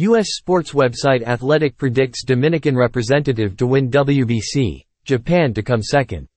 U.S. sports website Athletic predicts Dominican representative to win WBC, Japan to come second.